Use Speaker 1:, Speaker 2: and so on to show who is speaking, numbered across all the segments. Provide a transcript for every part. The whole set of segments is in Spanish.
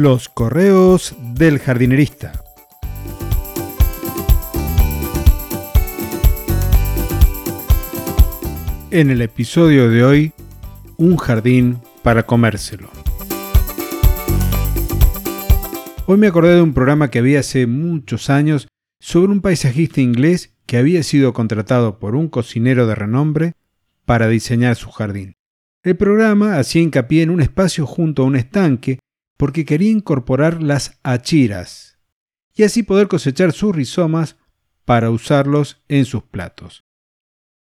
Speaker 1: Los correos del jardinerista. En el episodio de hoy, un jardín para comérselo. Hoy me acordé de un programa que había hace muchos años sobre un paisajista inglés que había sido contratado por un cocinero de renombre para diseñar su jardín. El programa hacía hincapié en un espacio junto a un estanque porque quería incorporar las achiras y así poder cosechar sus rizomas para usarlos en sus platos.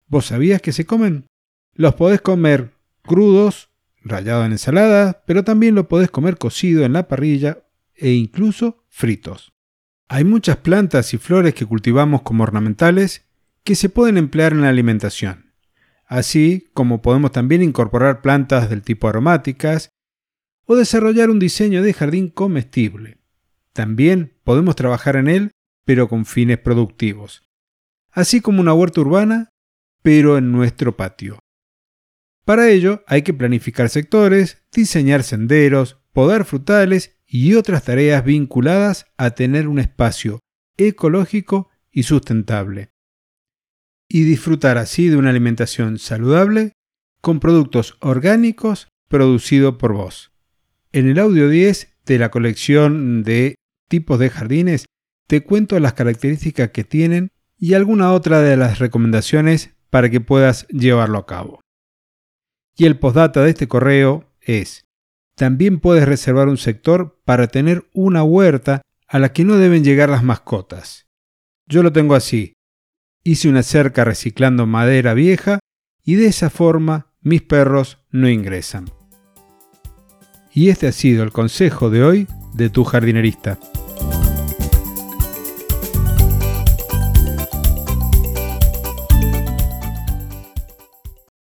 Speaker 1: ¿Vos sabías que se comen? Los podés comer crudos, rallados en ensalada, pero también lo podés comer cocido en la parrilla e incluso fritos. Hay muchas plantas y flores que cultivamos como ornamentales que se pueden emplear en la alimentación, así como podemos también incorporar plantas del tipo aromáticas o desarrollar un diseño de jardín comestible. También podemos trabajar en él, pero con fines productivos, así como una huerta urbana, pero en nuestro patio. Para ello hay que planificar sectores, diseñar senderos, podar frutales y otras tareas vinculadas a tener un espacio ecológico y sustentable. Y disfrutar así de una alimentación saludable con productos orgánicos producidos por vos. En el audio 10 de la colección de tipos de jardines te cuento las características que tienen y alguna otra de las recomendaciones para que puedas llevarlo a cabo. Y el postdata de este correo es, también puedes reservar un sector para tener una huerta a la que no deben llegar las mascotas. Yo lo tengo así. Hice una cerca reciclando madera vieja y de esa forma mis perros no ingresan. Y este ha sido el consejo de hoy de tu jardinerista.